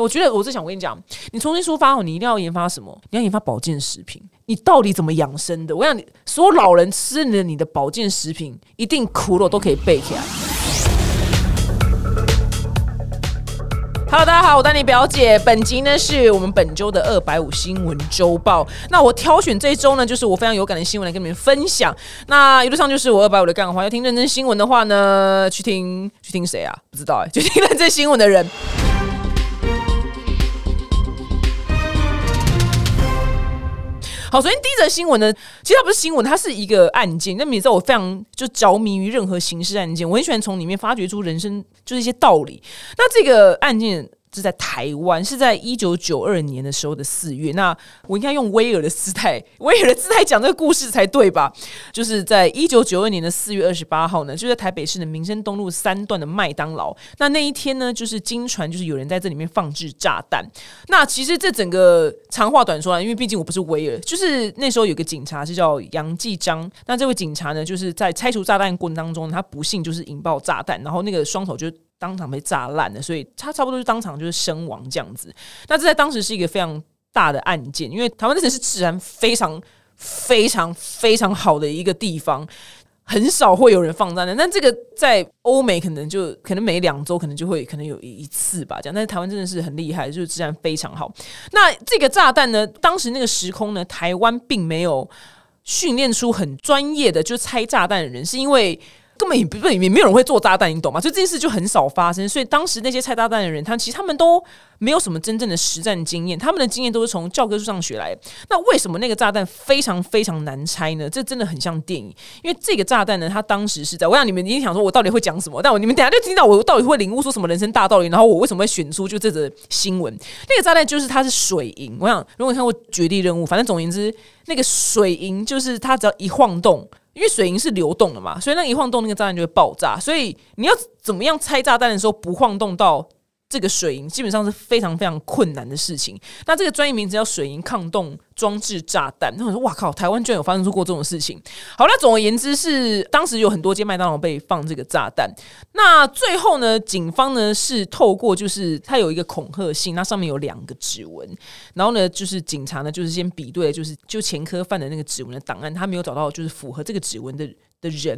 我觉得我是想跟你讲，你重新出发哦，你一定要研发什么？你要研发保健食品。你到底怎么养生的？我想你所有老人吃了你的保健食品，一定苦了都可以背起来。Hello，大家好，我丹尼表姐。本集呢是我们本周的二百五新闻周报。那我挑选这一周呢，就是我非常有感的新闻来跟你们分享。那一路上就是我二百五的干话。要听认真新闻的话呢，去听去听谁啊？不知道哎，就听认真新闻的人。好，首先第一则新闻呢，其实它不是新闻，它是一个案件。那你知道我非常就着迷于任何刑事案件，我很喜欢从里面发掘出人生就是一些道理。那这个案件。是在台湾，是在一九九二年的时候的四月。那我应该用威尔的姿态，威尔的姿态讲这个故事才对吧？就是在一九九二年的四月二十八号呢，就在台北市的民生东路三段的麦当劳。那那一天呢，就是经传就是有人在这里面放置炸弹。那其实这整个长话短说啊，因为毕竟我不是威尔，就是那时候有个警察是叫杨继章。那这位警察呢，就是在拆除炸弹过程当中，他不幸就是引爆炸弹，然后那个双手就。当场被炸烂了，所以他差不多就当场就是身亡这样子。那这在当时是一个非常大的案件，因为台湾那城是治安非常非常非常好的一个地方，很少会有人放炸弹。但这个在欧美可能就可能每两周可能就会可能有一次吧，这样。但是台湾真的是很厉害，就是治安非常好。那这个炸弹呢，当时那个时空呢，台湾并没有训练出很专业的就拆炸弹的人，是因为。根本也不也没有人会做炸弹，你懂吗？所以这件事就很少发生。所以当时那些拆炸弹的人，他其实他们都没有什么真正的实战经验，他们的经验都是从教科书上学来。那为什么那个炸弹非常非常难拆呢？这真的很像电影，因为这个炸弹呢，它当时是在我想你们一定想说，我到底会讲什么？但我你们等下就听到我到底会领悟出什么人生大道理，然后我为什么会选出就这则新闻？那个炸弹就是它是水银。我想如果你看过《绝地任务》，反正总而言之，那个水银就是它只要一晃动。因为水银是流动的嘛，所以那一晃动，那个炸弹就会爆炸。所以你要怎么样拆炸弹的时候不晃动到？这个水银基本上是非常非常困难的事情。那这个专业名词叫水银抗动装置炸弹。那我说哇靠，台湾居然有发生出过这种事情。好，那总而言之是当时有很多间麦当劳被放这个炸弹。那最后呢，警方呢是透过就是它有一个恐吓信，那上面有两个指纹。然后呢，就是警察呢就是先比对，就是就前科犯的那个指纹的档案，他没有找到就是符合这个指纹的。的人，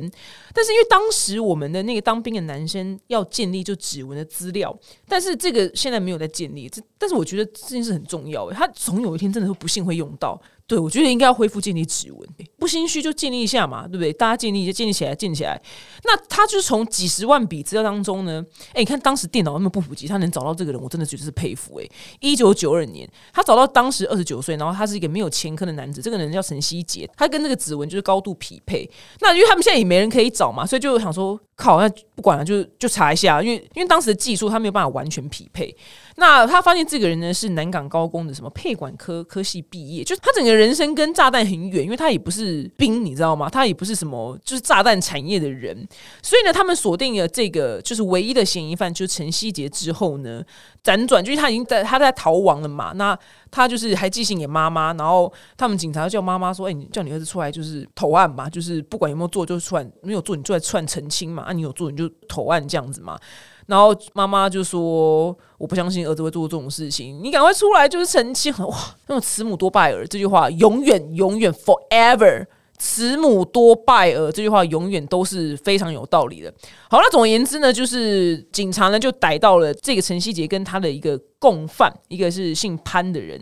但是因为当时我们的那个当兵的男生要建立就指纹的资料，但是这个现在没有在建立，这但是我觉得这件事很重要，他总有一天真的会不幸会用到。对，我觉得应该要恢复建立指纹，不心虚就建立一下嘛，对不对？大家建立就建立起来，建起来。那他就是从几十万笔资料当中呢，哎，你看当时电脑那么不普及，他能找到这个人，我真的觉得是佩服。哎，一九九二年，他找到当时二十九岁，然后他是一个没有前科的男子，这个人叫陈希杰，他跟这个指纹就是高度匹配。那因为他们现在也没人可以找嘛，所以就想说，靠，那不管了，就就查一下，因为因为当时的技术他没有办法完全匹配。那他发现这个人呢是南港高工的什么配管科科系毕业，就是他整个人生跟炸弹很远，因为他也不是兵，你知道吗？他也不是什么就是炸弹产业的人，所以呢，他们锁定了这个就是唯一的嫌疑犯，就是陈希杰之后呢，辗转就是他已经在他在逃亡了嘛，那他就是还寄信给妈妈，然后他们警察叫妈妈说：“哎，你叫你儿子出来就是投案嘛，就是不管有没有做，就是出来没有做，你就来出来澄清嘛，啊，你有做你就投案这样子嘛。”然后妈妈就说：“我不相信儿子会做这种事情，你赶快出来就是澄清。”哇，那种慈母多败儿这句话，永远永远 forever，慈母多败儿这句话永远都是非常有道理的。好，那总而言之呢，就是警察呢就逮到了这个陈希杰跟他的一个共犯，一个是姓潘的人。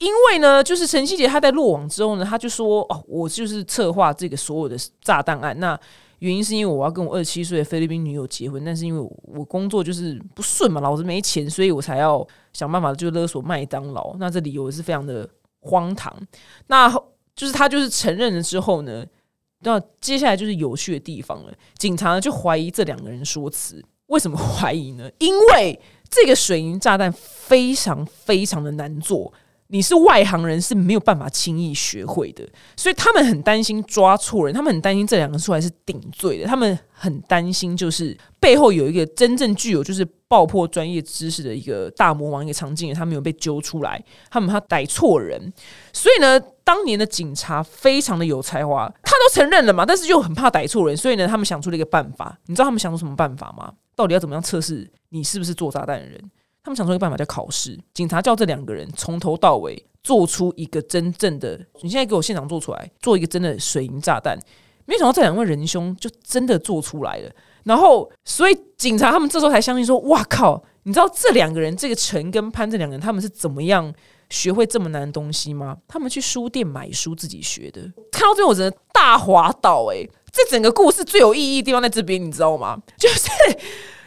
因为呢，就是陈希杰他在落网之后呢，他就说：“哦，我就是策划这个所有的炸弹案。”那原因是因为我要跟我二十七岁的菲律宾女友结婚，但是因为我工作就是不顺嘛，老子没钱，所以我才要想办法就勒索麦当劳。那这理由是非常的荒唐。那就是他就是承认了之后呢，那接下来就是有趣的地方了。警察就怀疑这两个人说辞，为什么怀疑呢？因为这个水银炸弹非常非常的难做。你是外行人是没有办法轻易学会的，所以他们很担心抓错人，他们很担心这两个出来是顶罪的，他们很担心就是背后有一个真正具有就是爆破专业知识的一个大魔王一个场景，他没有被揪出来，他们怕逮错人，所以呢，当年的警察非常的有才华，他都承认了嘛，但是又很怕逮错人，所以呢，他们想出了一个办法，你知道他们想出什么办法吗？到底要怎么样测试你是不是做炸弹的人？他们想出一个办法叫考试，警察叫这两个人从头到尾做出一个真正的，你现在给我现场做出来，做一个真的水银炸弹。没想到这两位仁兄就真的做出来了，然后所以警察他们这时候才相信说：“哇靠！你知道这两个人，这个陈跟潘这两个人，他们是怎么样学会这么难的东西吗？他们去书店买书自己学的。看到最后，我真的大滑倒哎！这整个故事最有意义的地方在这边，你知道吗？就是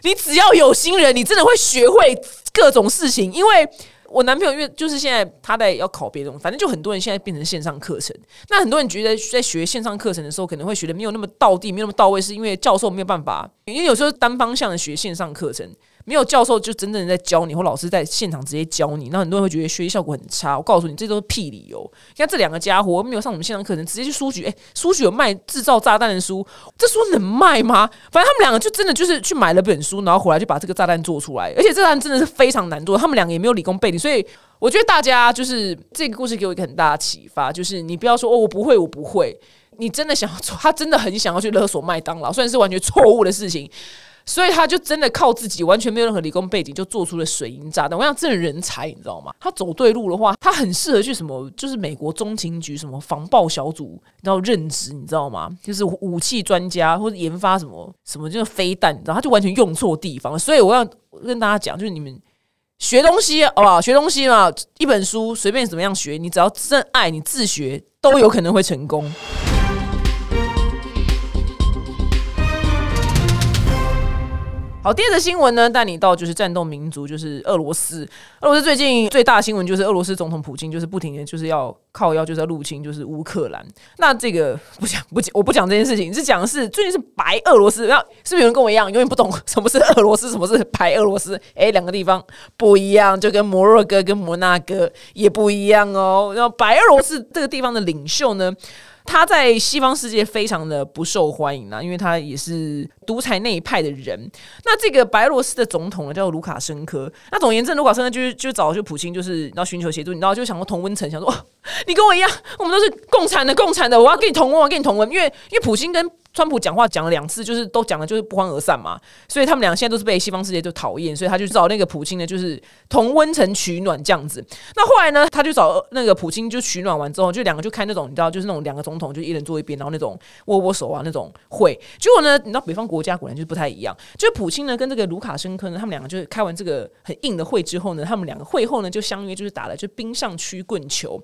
你只要有心人，你真的会学会各种事情，因为。我男朋友因为就是现在他在要考别的东西，反正就很多人现在变成线上课程。那很多人觉得在学线上课程的时候，可能会学的没有那么到地，没有那么到位，是因为教授没有办法，因为有时候单方向的学线上课程。没有教授就真正在教你，或老师在现场直接教你，那很多人会觉得学习效果很差。我告诉你，这都是屁理由。你看这两个家伙没有上什么线上课程，直接去书局，哎，书局有卖制造炸弹的书，这书能卖吗？反正他们两个就真的就是去买了本书，然后回来就把这个炸弹做出来。而且这炸弹真的是非常难做，他们两个也没有理工背景，所以我觉得大家就是这个故事给我一个很大的启发，就是你不要说哦，我不会，我不会。你真的想要做，他真的很想要去勒索麦当劳，虽然是完全错误的事情。所以他就真的靠自己，完全没有任何理工背景，就做出了水银炸弹。我想这人才，你知道吗？他走对路的话，他很适合去什么，就是美国中情局什么防爆小组，然后任职，你知道吗？就是武器专家或者研发什么什么，就是飞弹，然后他就完全用错地方。所以我要跟大家讲，就是你们学东西，好不好？学东西嘛，一本书随便怎么样学，你只要真爱你自学，都有可能会成功。好，第二个新闻呢，带你到就是战斗民族，就是俄罗斯。俄罗斯最近最大新闻就是俄罗斯总统普京就是不停的就是要靠腰，就是要入侵就是乌克兰。那这个不讲不讲，我不讲这件事情，是讲的是最近是白俄罗斯。然后是不是有人跟我一样，永远不懂什么是俄罗斯，什么是白俄罗斯？哎，两个地方不一样，就跟摩洛哥跟摩纳哥也不一样哦。然后白俄罗斯这个地方的领袖呢？他在西方世界非常的不受欢迎啊，因为他也是独裁那一派的人。那这个白俄罗斯的总统呢，叫卢卡申科。那总言之，卢卡申科就是就找就普京，就是要寻求协助，你知道，就想过同温层，想说 你跟我一样，我们都是共产的，共产的，我要跟你同温，我要跟你同温，因为因为普京跟。川普讲话讲了两次，就是都讲的就是不欢而散嘛，所以他们俩现在都是被西方世界就讨厌，所以他就找那个普京呢，就是同温层取暖这样子。那后来呢，他就找那个普京就取暖完之后，就两个就开那种你知道，就是那种两个总统就一人坐一边，然后那种握握手啊那种会。结果呢，你知道北方国家果然就是不太一样，就普京呢跟这个卢卡申科呢，他们两个就是开完这个很硬的会之后呢，他们两个会后呢就相约就是打了就冰上曲棍球，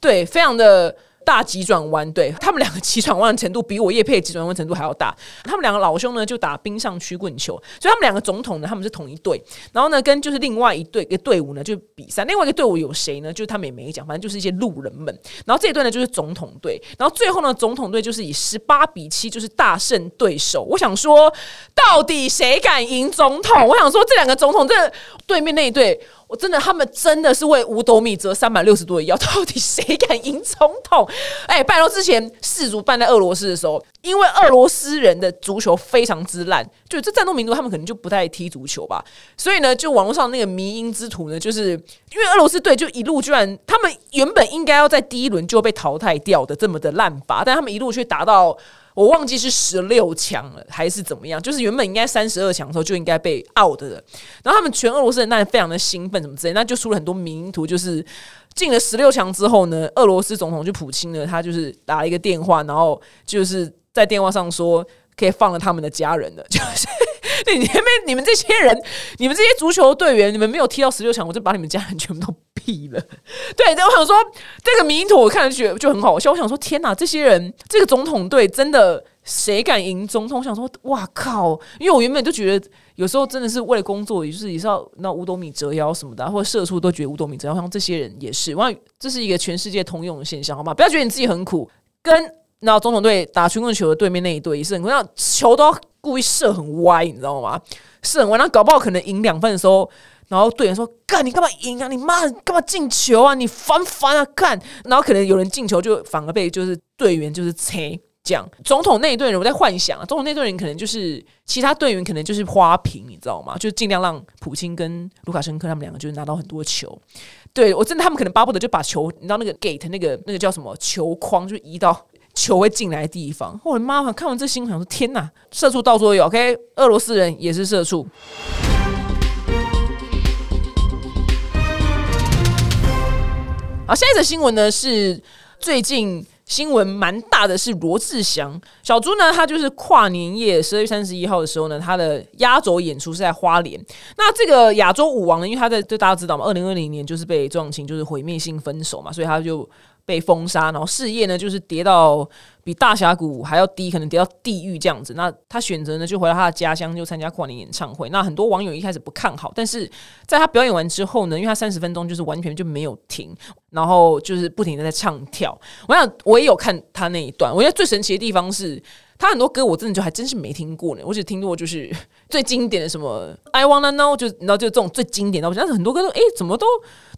对，非常的。大急转弯，对他们两个急转弯程度比我叶佩急转弯程度还要大。他们两个老兄呢，就打冰上曲棍球，所以他们两个总统呢，他们是同一队。然后呢，跟就是另外一队一个队伍呢，就比赛。另外一个队伍有谁呢？就是他们也没讲，反正就是一些路人们。然后这一队呢，就是总统队。然后最后呢，总统队就是以十八比七就是大胜对手。我想说，到底谁敢赢总统？我想说，这两个总统，这对面那一队。我真的，他们真的是为五斗米折三百六十度的腰。到底谁敢赢总统？哎，拜托，之前世足办在俄罗斯的时候，因为俄罗斯人的足球非常之烂，就这战斗民族他们可能就不太踢足球吧。所以呢，就网络上那个迷因之徒呢，就是因为俄罗斯队就一路居然他们原本应该要在第一轮就被淘汰掉的这么的烂吧，但他们一路却打到。我忘记是十六强了还是怎么样，就是原本应该三十二强的时候就应该被 out 的，然后他们全俄罗斯人那非常的兴奋，什么之类，那就出了很多名图，就是进了十六强之后呢，俄罗斯总统就普京呢，他就是打了一个电话，然后就是在电话上说可以放了他们的家人了，就是 你们你们这些人，你们这些足球队员，你们没有踢到十六强，我就把你们家人全部都。毙了，对，我想说这个名图我看上去就很好笑。我想说，天哪，这些人，这个总统队真的谁敢赢总统？我想说，哇靠！因为我原本就觉得，有时候真的是为了工作，也就是也是要那五斗米折腰什么的，或者社畜都觉得五斗米折腰。像这些人也是，我这是一个全世界通用的现象，好吗？不要觉得你自己很苦。跟那总统队打曲棍球的对面那一队也是很苦，那球都故意射很歪，你知道吗？射很歪，那搞不好可能赢两分的时候。然后队员说：“干，你干嘛赢啊？你妈干嘛进球啊？你烦不烦啊？干！然后可能有人进球，就反而被就是队员就是切这样。总统那一队人，我在幻想啊，总统那队人可能就是其他队员，可能就是花瓶，你知道吗？就尽量让普京跟卢卡申科他们两个就是拿到很多球。对我真的，他们可能巴不得就把球，你知道那个 gate 那个那个叫什么球框，就移到球会进来的地方，我的妈！看完这新闻，想说天哪，社畜到处有。OK，俄罗斯人也是社畜。好，下一则新闻呢是最近新闻蛮大的，是罗志祥。小猪呢，他就是跨年夜十二月三十一号的时候呢，他的压轴演出是在花莲。那这个亚洲舞王呢，因为他在，就大家知道嘛，二零二零年就是被庄庆就是毁灭性分手嘛，所以他就。被封杀，然后事业呢就是跌到比大峡谷还要低，可能跌到地狱这样子。那他选择呢就回到他的家乡，就参加跨年演唱会。那很多网友一开始不看好，但是在他表演完之后呢，因为他三十分钟就是完全就没有停，然后就是不停的在唱跳。我想我也有看他那一段，我觉得最神奇的地方是。他很多歌我真的就还真是没听过呢，我只听过就是 最经典的什么 I wanna know，就然后就这种最经典的，我觉得很多歌都哎怎么都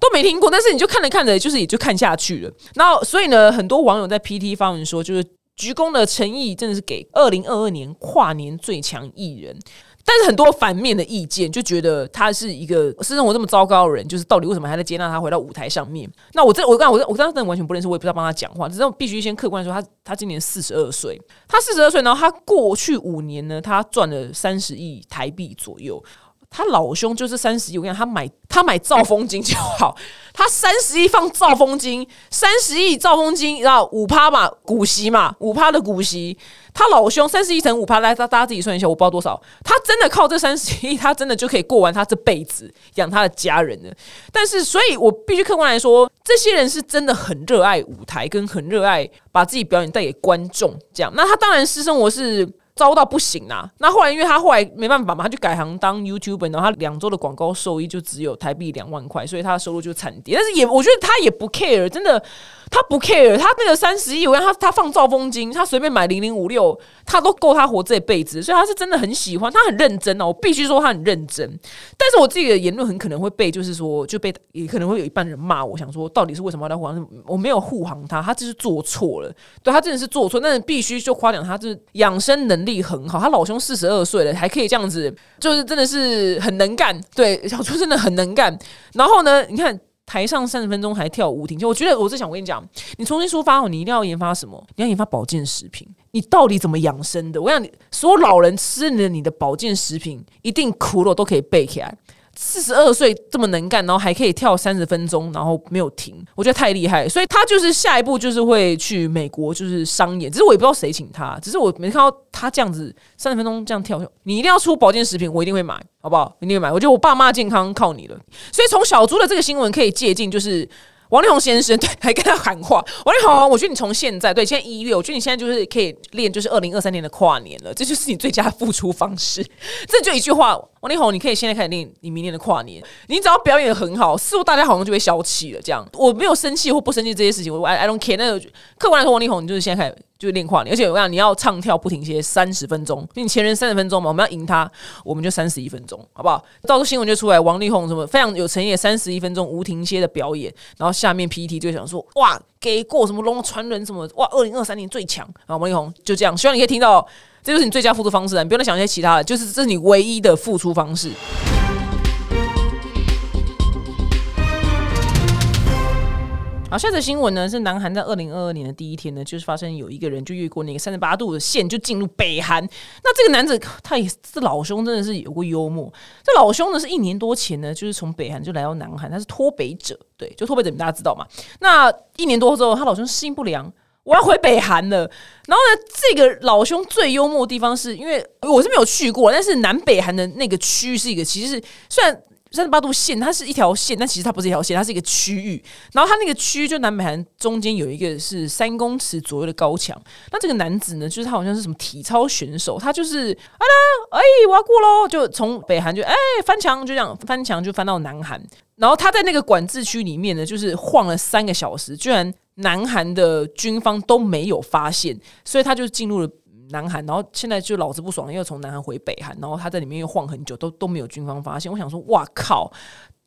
都没听过，但是你就看着看着就是也就看下去了。然后所以呢，很多网友在 PT 发文说，就是鞠躬的诚意真的是给二零二二年跨年最强艺人。但是很多反面的意见就觉得他是一个私生活这么糟糕的人，就是到底为什么还在接纳他回到舞台上面？那我这我刚我我当时真的完全不认识，我也不知道帮他讲话，只是必须先客观说，他他今年四十二岁，他四十二岁，然后他过去五年呢，他赚了三十亿台币左右。他老兄就是三十亿，我跟你讲，他买他买兆丰金就好，他三十亿放兆丰金，三十亿兆丰金，然后五趴嘛，股息嘛，五趴的股息，他老兄三十亿乘五趴，来大大家自己算一下，我不知道多少，他真的靠这三十亿，他真的就可以过完他这辈子养他的家人了。但是，所以我必须客观来说，这些人是真的很热爱舞台，跟很热爱把自己表演带给观众，这样。那他当然私生活是。糟到不行啊！那后来，因为他后来没办法嘛，他就改行当 YouTuber，然后他两周的广告收益就只有台币两万块，所以他的收入就惨跌。但是也，我觉得他也不 care，真的。他不 care，他那个三十亿，我看他他放造风金，他随便买零零五六，他都够他活这辈子，所以他是真的很喜欢，他很认真哦，我必须说他很认真。但是我自己的言论很可能会被，就是说就被也可能会有一半人骂。我想说，到底是为什么要来护航？我没有护航他，他就是做错了，对他真的是做错。但是必须就夸奖他，就是养生能力很好。他老兄四十二岁了，还可以这样子，就是真的是很能干。对，小朱真的很能干。然后呢，你看。台上三十分钟还跳舞挺就我觉得我是想，跟你讲，你重新出发哦，你一定要研发什么？你要研发保健食品，你到底怎么养生的？我想你所有老人吃了你的保健食品，一定苦了都可以背起来。四十二岁这么能干，然后还可以跳三十分钟，然后没有停，我觉得太厉害。所以他就是下一步就是会去美国，就是商演。只是我也不知道谁请他，只是我没看到他这样子三十分钟这样跳。你一定要出保健食品，我一定会买，好不好？一定会买。我觉得我爸妈健康靠你了。所以从小猪的这个新闻可以借鉴，就是。王力宏先生 对，还跟他喊话。王力宏，我觉得你从现在对，现在一月，我觉得你现在就是可以练，就是二零二三年的跨年了，这就是你最佳付出方式。这就一句话，王力宏，你可以现在开始练你明年的跨年。你只要表演的很好，似乎大家好像就会消气了。这样，我没有生气或不生气这些事情，我 I I don't care。那客观来说，王力宏，你就是现在开始。就练跨年，而且我讲你要唱跳不停歇三十分钟，你前人三十分钟嘛，我们要赢他，我们就三十一分钟，好不好？到时候新闻就出来，王力宏什么非常有诚意，三十一分钟无停歇的表演，然后下面 PPT 就想说哇，给过什么龙传人什么哇，二零二三年最强啊，王力宏就这样，希望你可以听到，这就是你最佳付出方式啊，你不用再想一些其他的，就是这是你唯一的付出方式。好，下则新闻呢是南韩在二零二二年的第一天呢，就是发生有一个人就越过那个三十八度的线，就进入北韩。那这个男子他也是老兄真的是有过幽默。这老兄呢是一年多前呢，就是从北韩就来到南韩，他是脱北者，对，就脱北者，大家知道嘛？那一年多之后，他老兄适应不良，我要回北韩了。然后呢，这个老兄最幽默的地方是因为我是没有去过，但是南北韩的那个区域是一个，其实是虽然。三十八度线，它是一条线，但其实它不是一条线，它是一个区域。然后它那个区域就南北韩中间有一个是三公尺左右的高墙。那这个男子呢，就是他好像是什么体操选手，他就是啊啦，哎，我要过喽，就从北韩就哎翻墙，就这样翻墙就翻到南韩。然后他在那个管制区里面呢，就是晃了三个小时，居然南韩的军方都没有发现，所以他就进入了。南韩，然后现在就老子不爽，又从南韩回北韩，然后他在里面又晃很久，都都没有军方发现。我想说，哇靠！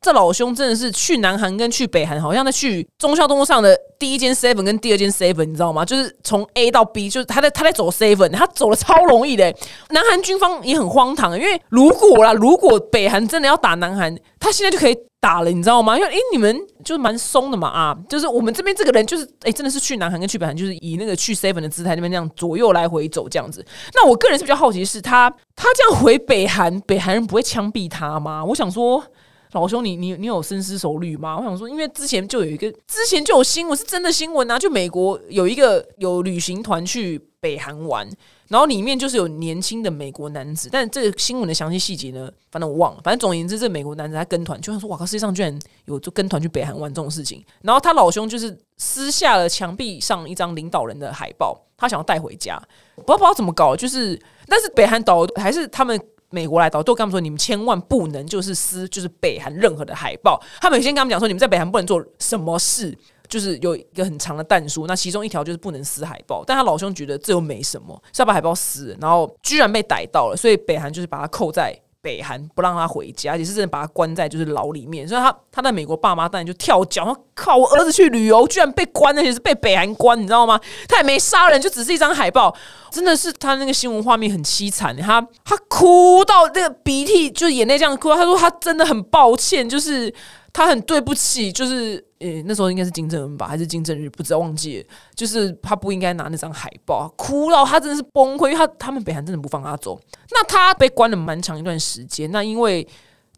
这老兄真的是去南韩跟去北韩，好像在去中孝东路上的第一间 seven 跟第二间 seven，你知道吗？就是从 A 到 B，就是他在他在走 seven，他走的超容易的。南韩军方也很荒唐，因为如果啦，如果北韩真的要打南韩，他现在就可以打了，你知道吗？因为诶，你们就是蛮松的嘛啊，就是我们这边这个人就是诶，真的是去南韩跟去北韩，就是以那个去 seven 的姿态那边那样左右来回走这样子。那我个人是比较好奇，是他他这样回北韩，北韩人不会枪毙他吗？我想说。老兄，你你你有深思熟虑吗？”我想说，因为之前就有一个，之前就有新闻是真的新闻啊，就美国有一个有旅行团去北韩玩。然后里面就是有年轻的美国男子，但这个新闻的详细细节呢，反正我忘了。反正总而言之，这美国男子他跟团，就像说：“哇靠，世界上居然有就跟团去北韩玩这种事情。”然后他老兄就是撕下了墙壁上一张领导人的海报，他想要带回家，不知道不知道怎么搞，就是但是北韩导还是他们美国来导都跟他们说：“你们千万不能就是撕就是北韩任何的海报。”他们先跟他们讲说：“你们在北韩不能做什么事。”就是有一个很长的弹书，那其中一条就是不能撕海报。但他老兄觉得这又没什么，是要把海报撕，然后居然被逮到了，所以北韩就是把他扣在北韩，不让他回家，而且是真的把他关在就是牢里面。所以他他在美国爸妈当然就跳脚，说靠，我儿子去旅游居然被关，而且是被北韩关，你知道吗？他也没杀人，就只是一张海报，真的是他那个新闻画面很凄惨，他他哭到那个鼻涕就是眼泪这样哭，他说他真的很抱歉，就是他很对不起，就是。诶，那时候应该是金正恩吧，还是金正日？不知道忘记了。就是他不应该拿那张海报，哭到他真的是崩溃，因为他他们北韩真的不放他走。那他被关了蛮长一段时间。那因为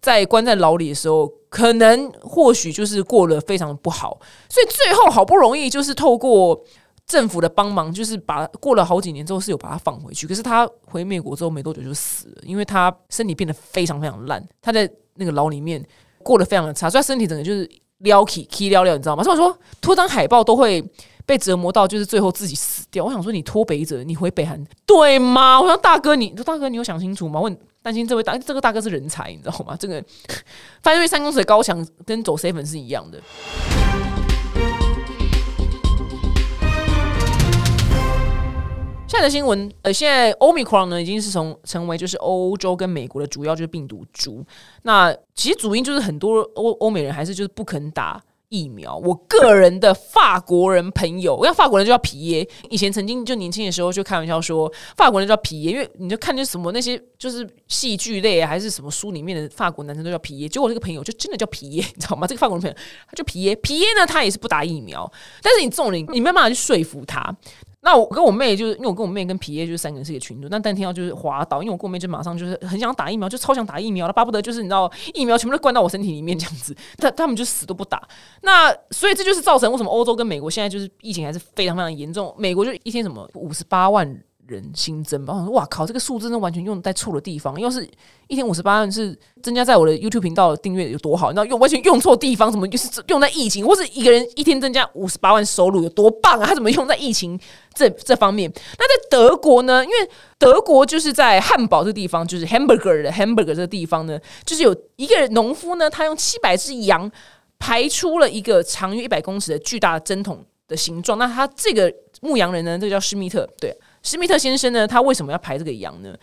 在关在牢里的时候，可能或许就是过得非常不好，所以最后好不容易就是透过政府的帮忙，就是把过了好几年之后是有把他放回去。可是他回美国之后没多久就死了，因为他身体变得非常非常烂，他在那个牢里面过得非常的差，所以他身体整个就是。撩起 k 撩撩，你知道吗？所以我说拖张海报都会被折磨到，就是最后自己死掉。我想说，你脱北者，你回北韩对吗？我说大哥，你大哥，你有想清楚吗？问担心这位大这个大哥是人才，你知道吗？这个翻越三公尺的高墙，跟走 seven 是一样的。现在的新闻，呃，现在欧米克戎呢，已经是从成为就是欧洲跟美国的主要就是病毒株。那其实主因就是很多欧欧美人还是就是不肯打疫苗。我个人的法国人朋友，我讲法国人就叫皮耶。以前曾经就年轻的时候就开玩笑说法国人叫皮耶，因为你就看见什么那些就是戏剧类还是什么书里面的法国男生都叫皮耶。结果这个朋友就真的叫皮耶，你知道吗？这个法国人朋友他就皮耶，皮耶呢他也是不打疫苗，但是你这种人你没办法去说服他。那我跟我妹就是，因为我跟我妹跟皮耶就是三个人是一个群组，那但听到就是滑倒，因为我跟我妹就马上就是很想打疫苗，就超想打疫苗了，巴不得就是你知道疫苗全部都灌到我身体里面这样子，他他们就死都不打。那所以这就是造成为什么欧洲跟美国现在就是疫情还是非常非常严重，美国就一天什么五十八万。人新增吧，我说哇靠，这个数字呢完全用在错的地方。要是一天五十八万是增加在我的 YouTube 频道订阅有多好？你知道用完全用错地方，怎么就是用在疫情，或是一个人一天增加五十八万收入有多棒啊？他怎么用在疫情 这这方面？那在德国呢？因为德国就是在汉堡这地方，就是 Hamburger 的 Hamburger 这地方呢，就是有一个农夫呢，他用七百只羊排出了一个长约一百公尺的巨大的针筒的形状。那他这个牧羊人呢，这个叫施密特，对。施密特先生呢，他为什么要排这个羊呢？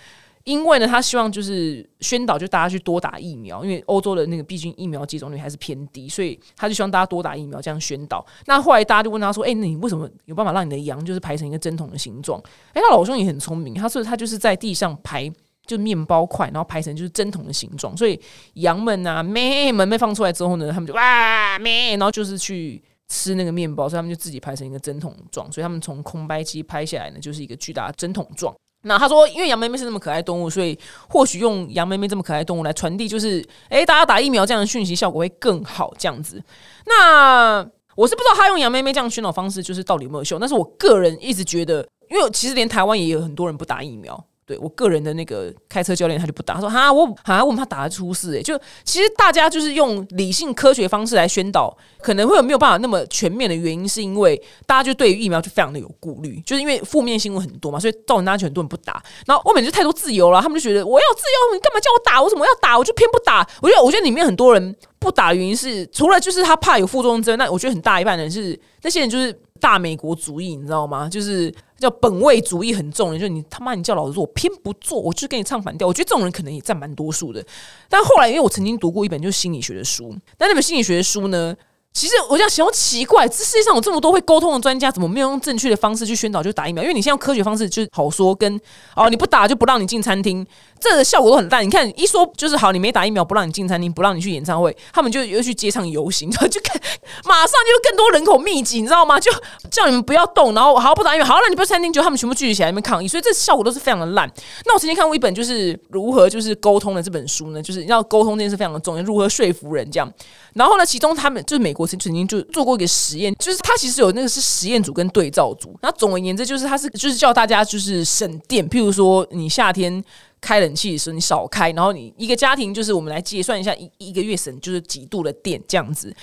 因为呢，他希望就是宣导，就大家去多打疫苗。因为欧洲的那个毕竟疫苗接种率还是偏低，所以他就希望大家多打疫苗，这样宣导。那后来大家就问他说：“哎，那你为什么有办法让你的羊就是排成一个针筒的形状？”哎，他老兄也很聪明，他说他就是在地上排就面包块，然后排成就是针筒的形状，所以羊们啊咩门被放出来之后呢，他们就哇咩，然后就是去。吃那个面包，所以他们就自己拍成一个针筒状，所以他们从空白机拍下来呢，就是一个巨大的针筒状。那他说，因为杨妹妹是那么可爱动物，所以或许用杨妹妹这么可爱动物来传递，就是哎，大家打疫苗这样的讯息效果会更好。这样子，那我是不知道他用杨妹妹这样宣导方式，就是到底有没有效。但是我个人一直觉得，因为其实连台湾也有很多人不打疫苗。对我个人的那个开车教练，他就不打，他说哈，我哈，问他打的出事，哎，就其实大家就是用理性科学方式来宣导，可能会有没有办法那么全面的原因，是因为大家就对于疫苗就非常的有顾虑，就是因为负面新闻很多嘛，所以造成大家很多人不打。然后欧美就太多自由了，他们就觉得我要自由，你干嘛叫我打？我怎么要打？我就偏不打。我觉得，我觉得里面很多人不打的原因是，除了就是他怕有副作用之外，那我觉得很大一半人是那些人就是。大美国主义，你知道吗？就是叫本位主义很重的，就是你他妈你叫老子做，我偏不做，我就跟你唱反调。我觉得这种人可能也占蛮多数的。但后来，因为我曾经读过一本就是心理学的书，那那本心理学的书呢？其实我这样想，奇怪，这世界上有这么多会沟通的专家，怎么没有用正确的方式去宣导就打疫苗？因为你现在用科学方式就好说，跟哦你不打就不让你进餐厅，这个效果都很烂。你看，一说就是好，你没打疫苗，不让你进餐厅，不让你去演唱会，他们就又去街上游行，然后就看，马上就更多人口密集，你知道吗？就叫你们不要动，然后好不打疫苗，好，那你不餐厅，就他们全部聚集起来那边抗议，所以这效果都是非常的烂。那我曾经看过一本就是如何就是沟通的这本书呢，就是要沟通这件事非常的重要，如何说服人这样。然后呢，其中他们就是美国曾曾经就做过一个实验，就是他其实有那个是实验组跟对照组。那总而言之，就是他是就是叫大家就是省电，譬如说你夏天开冷气的时候你少开，然后你一个家庭就是我们来计算一下一一个月省就是几度的电这样子。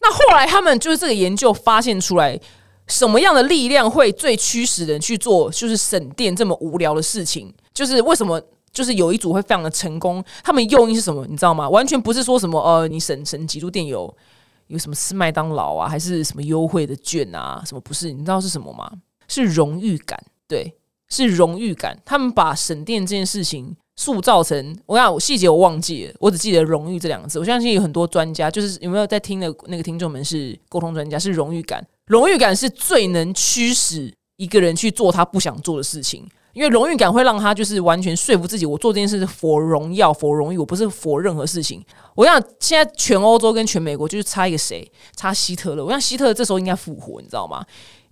那后来他们就是这个研究发现出来，什么样的力量会最驱使人去做就是省电这么无聊的事情？就是为什么？就是有一组会非常的成功，他们用意是什么？你知道吗？完全不是说什么呃，你省省几度电有有什么吃麦当劳啊，还是什么优惠的券啊？什么不是？你知道是什么吗？是荣誉感，对，是荣誉感。他们把省电这件事情塑造成，我讲我细节我忘记了，我只记得荣誉这两个字。我相信有很多专家，就是有没有在听的那个听众们是沟通专家，是荣誉感。荣誉感是最能驱使一个人去做他不想做的事情。因为荣誉感会让他就是完全说服自己，我做这件事是佛荣耀、佛荣誉，我不是佛任何事情。我想现在全欧洲跟全美国就是差一个谁，差希特勒。我想希特勒这时候应该复活，你知道吗？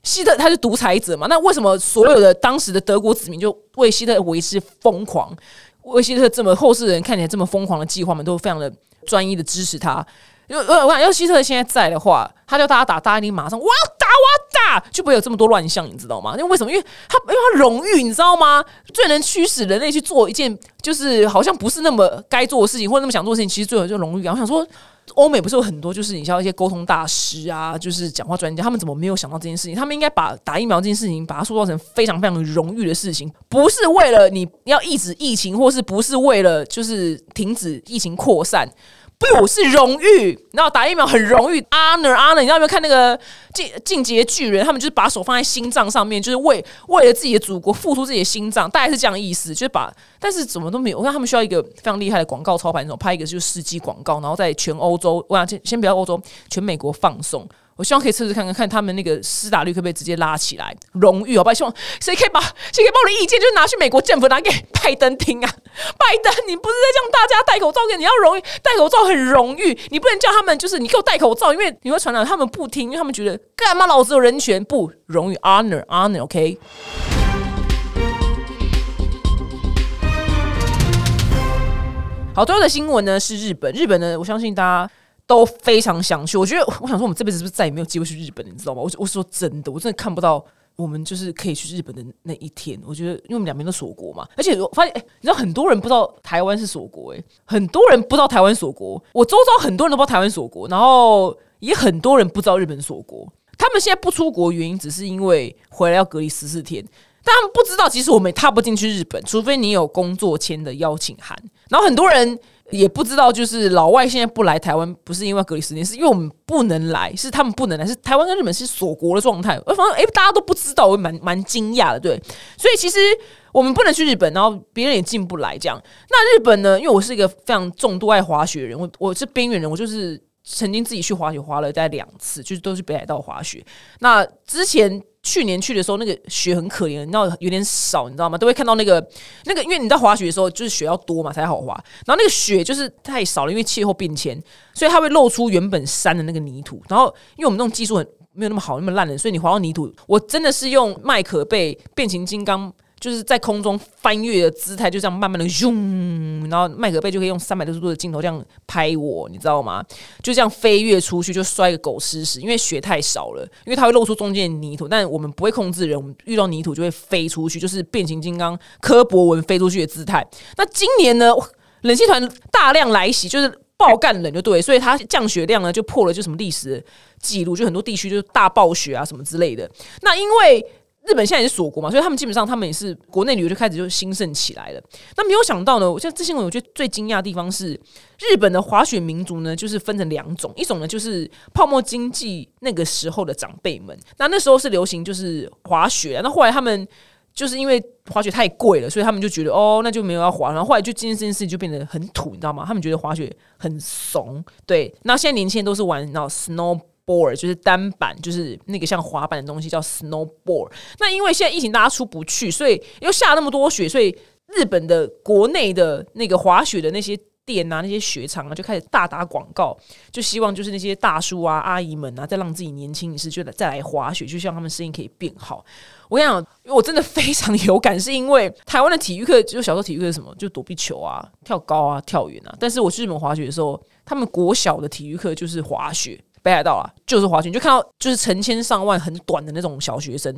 希特他是独裁者嘛？那为什么所有的当时的德国子民就为希特为之疯狂？为希特这么后世人看起来这么疯狂的计划们，都非常的专一的支持他。因为我想要希特勒现在在的话，他叫大家打，大家一定马上我要打，我要打，就不会有这么多乱象，你知道吗？因为为什么？因为他因为他荣誉，你知道吗？最能驱使人类去做一件就是好像不是那么该做的事情，或者那么想做的事情，其实最后就荣誉感。我想说，欧美不是有很多就是你像一些沟通大师啊，就是讲话专家，他们怎么没有想到这件事情？他们应该把打疫苗这件事情，把它塑造成非常非常荣誉的事情，不是为了你要抑制疫情，或是不是为了就是停止疫情扩散。不是荣誉，然后打疫苗很荣誉，honor honor。你知道没有看那个进进阶巨人？他们就是把手放在心脏上面，就是为为了自己的祖国付出自己的心脏，大概是这样意思。就是把，但是怎么都没有。我看他们需要一个非常厉害的广告操盘手，拍一个就是世纪广告，然后在全欧洲，我想先先不要欧洲，全美国放送。我希望可以测试看看，看他们那个施打率可不可以直接拉起来？荣誉好不好？希望谁可以把谁可以把我的意见，就是拿去美国政府拿给拜登听啊！拜登，你不是在叫大家戴口罩？给你要荣誉，戴口罩很荣誉，你不能叫他们就是你给我戴口罩，因为你会传染。他们不听，因为他们觉得干嘛老子有人权？不，荣誉，honor honor，OK。好，最后的新闻呢是日本，日本呢，我相信大家。都非常想去，我觉得我想说，我们这辈子是不是再也没有机会去日本？你知道吗？我我说真的，我真的看不到我们就是可以去日本的那一天。我觉得，因为我们两边都锁国嘛，而且我发现，哎，你知道很多人不知道台湾是锁国，哎，很多人不知道台湾锁国。我周遭很多人都不知道台湾锁国，然后也很多人不知道日本锁国。他们现在不出国原因，只是因为回来要隔离十四天，但他们不知道，其实我们踏不进去日本，除非你有工作签的邀请函。然后很多人。也不知道，就是老外现在不来台湾，不是因为隔离时间，是因为我们不能来，是他们不能来，是台湾跟日本是锁国的状态。我反正哎，大家都不知道，我蛮蛮惊讶的，对。所以其实我们不能去日本，然后别人也进不来，这样。那日本呢？因为我是一个非常重度爱滑雪的人，我我是边缘人，我就是曾经自己去滑雪，滑了大概两次，就是都是北海道滑雪。那之前。去年去的时候，那个雪很可怜，你知道有点少，你知道吗？都会看到那个那个，因为你在滑雪的时候，就是雪要多嘛才好滑。然后那个雪就是太少了，因为气候变迁，所以它会露出原本山的那个泥土。然后因为我们那种技术很没有那么好，那么烂的，所以你滑到泥土，我真的是用麦可被变形金刚。就是在空中翻越的姿态，就这样慢慢的咻，然后麦克贝就可以用三百六十度的镜头这样拍我，你知道吗？就这样飞跃出去，就摔个狗吃屎，因为雪太少了，因为它会露出中间泥土，但我们不会控制人，我们遇到泥土就会飞出去，就是变形金刚柯博文飞出去的姿态。那今年呢，冷气团大量来袭，就是爆干冷，就对，所以它降雪量呢就破了就什么历史记录，就很多地区就是大暴雪啊什么之类的。那因为。日本现在也是锁国嘛，所以他们基本上他们也是国内旅游就开始就兴盛起来了。那没有想到呢，我现在这新闻我觉得最惊讶的地方是，日本的滑雪民族呢，就是分成两种，一种呢就是泡沫经济那个时候的长辈们，那那时候是流行就是滑雪，那后来他们就是因为滑雪太贵了，所以他们就觉得哦，那就没有要滑，然后后来就今天这件事情就变得很土，你知道吗？他们觉得滑雪很怂，对。那现在年轻人都是玩那 snow。Board 就是单板，就是那个像滑板的东西叫 snowboard。那因为现在疫情大家出不去，所以又下那么多雪，所以日本的国内的那个滑雪的那些。店啊，那些雪场啊，就开始大打广告，就希望就是那些大叔啊、阿姨们啊，再让自己年轻一次，就来再来滑雪，就希望他们声音可以变好。我跟你讲，我真的非常有感，是因为台湾的体育课，就小时候体育课是什么，就躲避球啊、跳高啊、跳远啊。但是我去日本滑雪的时候，他们国小的体育课就是滑雪，北海道啊，就是滑雪，你就看到就是成千上万很短的那种小学生。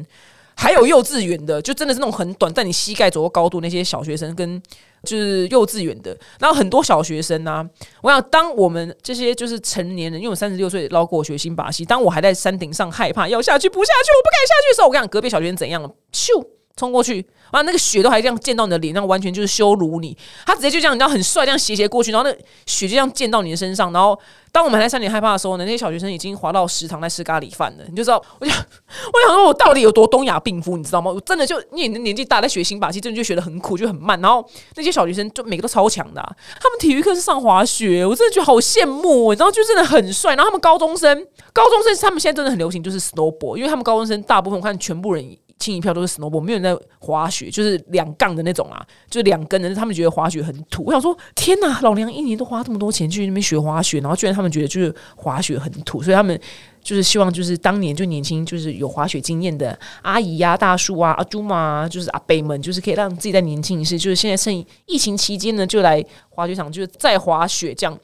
还有幼稚园的，就真的是那种很短，在你膝盖左右高度那些小学生，跟就是幼稚园的，然后很多小学生啊。我想，当我们这些就是成年人，因为我三十六岁捞过学新把戏，当我还在山顶上害怕要下去不下去，我不敢下去的时候，我跟你讲，隔壁小学生怎样了？咻！冲过去，啊，那个雪都还这样溅到你的脸，那完全就是羞辱你。他直接就这样，你知道很帅，这样斜斜过去，然后那雪就这样溅到你的身上。然后，当我们还在山顶害怕的时候呢，那些小学生已经滑到食堂在吃咖喱饭了。你就知道，我想，我想说，我到底有多东亚病夫，你知道吗？我真的就因为你年纪大，在学新把戏，真的就学的很苦，就很慢。然后那些小学生就每个都超强的，他们体育课是上滑雪，我真的觉得好羡慕。然后就真的很帅。然后他们高中生，高中生他们现在真的很流行，就是 snowboard，因为他们高中生大部分我看全部人。清一票都是 snowboard，没有在滑雪，就是两杠的那种啊，就两根的。他们觉得滑雪很土。我想说，天哪，老娘一年都花这么多钱去那边学滑雪，然后居然他们觉得就是滑雪很土，所以他们就是希望就是当年就年轻就是有滑雪经验的阿姨呀、大叔啊、阿朱嘛，就是阿伯们，就是可以让自己再年轻一些。就是现在趁疫情期间呢，就来滑雪场，就是再滑雪这样。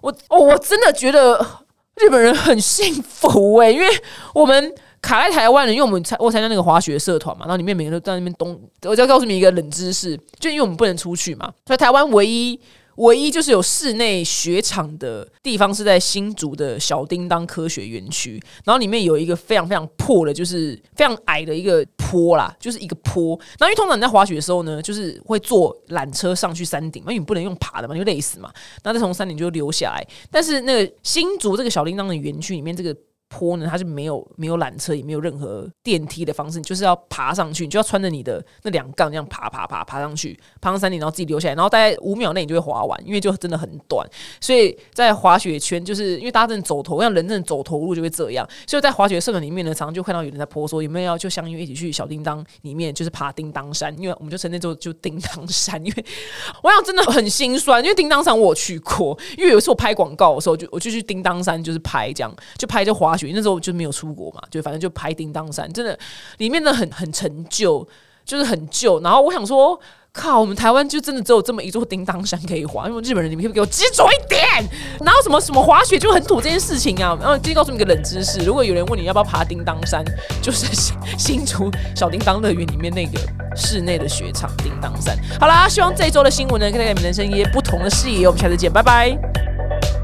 我哦，我真的觉得日本人很幸福诶，因为我们。卡在台湾人，因为我们参我参加那个滑雪社团嘛，然后里面每个人都在那边东。我就告诉你一个冷知识，就因为我们不能出去嘛，所以台湾唯一唯一就是有室内雪场的地方是在新竹的小叮当科学园区，然后里面有一个非常非常破的，就是非常矮的一个坡啦，就是一个坡。然后因为通常你在滑雪的时候呢，就是会坐缆车上去山顶嘛，因为你不能用爬的嘛，因为累死嘛。然后再从山顶就流下来。但是那个新竹这个小叮当的园区里面这个。坡呢，它是没有没有缆车，也没有任何电梯的方式，你就是要爬上去，你就要穿着你的那两杠这样爬爬爬爬上去，爬上山顶，然后自己留下来，然后大概五秒内你就会滑完，因为就真的很短。所以在滑雪圈，就是因为大家真的走头，像人真的走投路就会这样。所以在滑雪社团里面呢，常常就看到有人在坡说有没有要就相约一起去小叮当里面，就是爬叮当山，因为我们就称那座就叮当山。因为我想真的很心酸，因为叮当山我去过，因为有一次我拍广告的时候，就我就去叮当山就是拍这样，就拍就滑。那时候就没有出国嘛，就反正就拍叮当山，真的里面的很很陈旧，就是很旧。然后我想说，靠，我们台湾就真的只有这么一座叮当山可以滑，因为日本人，你们可不可以给我执着一点，哪有什么什么滑雪就很土这件事情啊？然后今天告诉你一个冷知识，如果有人问你要不要爬叮当山，就是新竹小叮当乐园里面那个室内的雪场叮当山。好啦，希望这一周的新闻呢，可以给你们人生一些不同的视野。我们下次见，拜拜。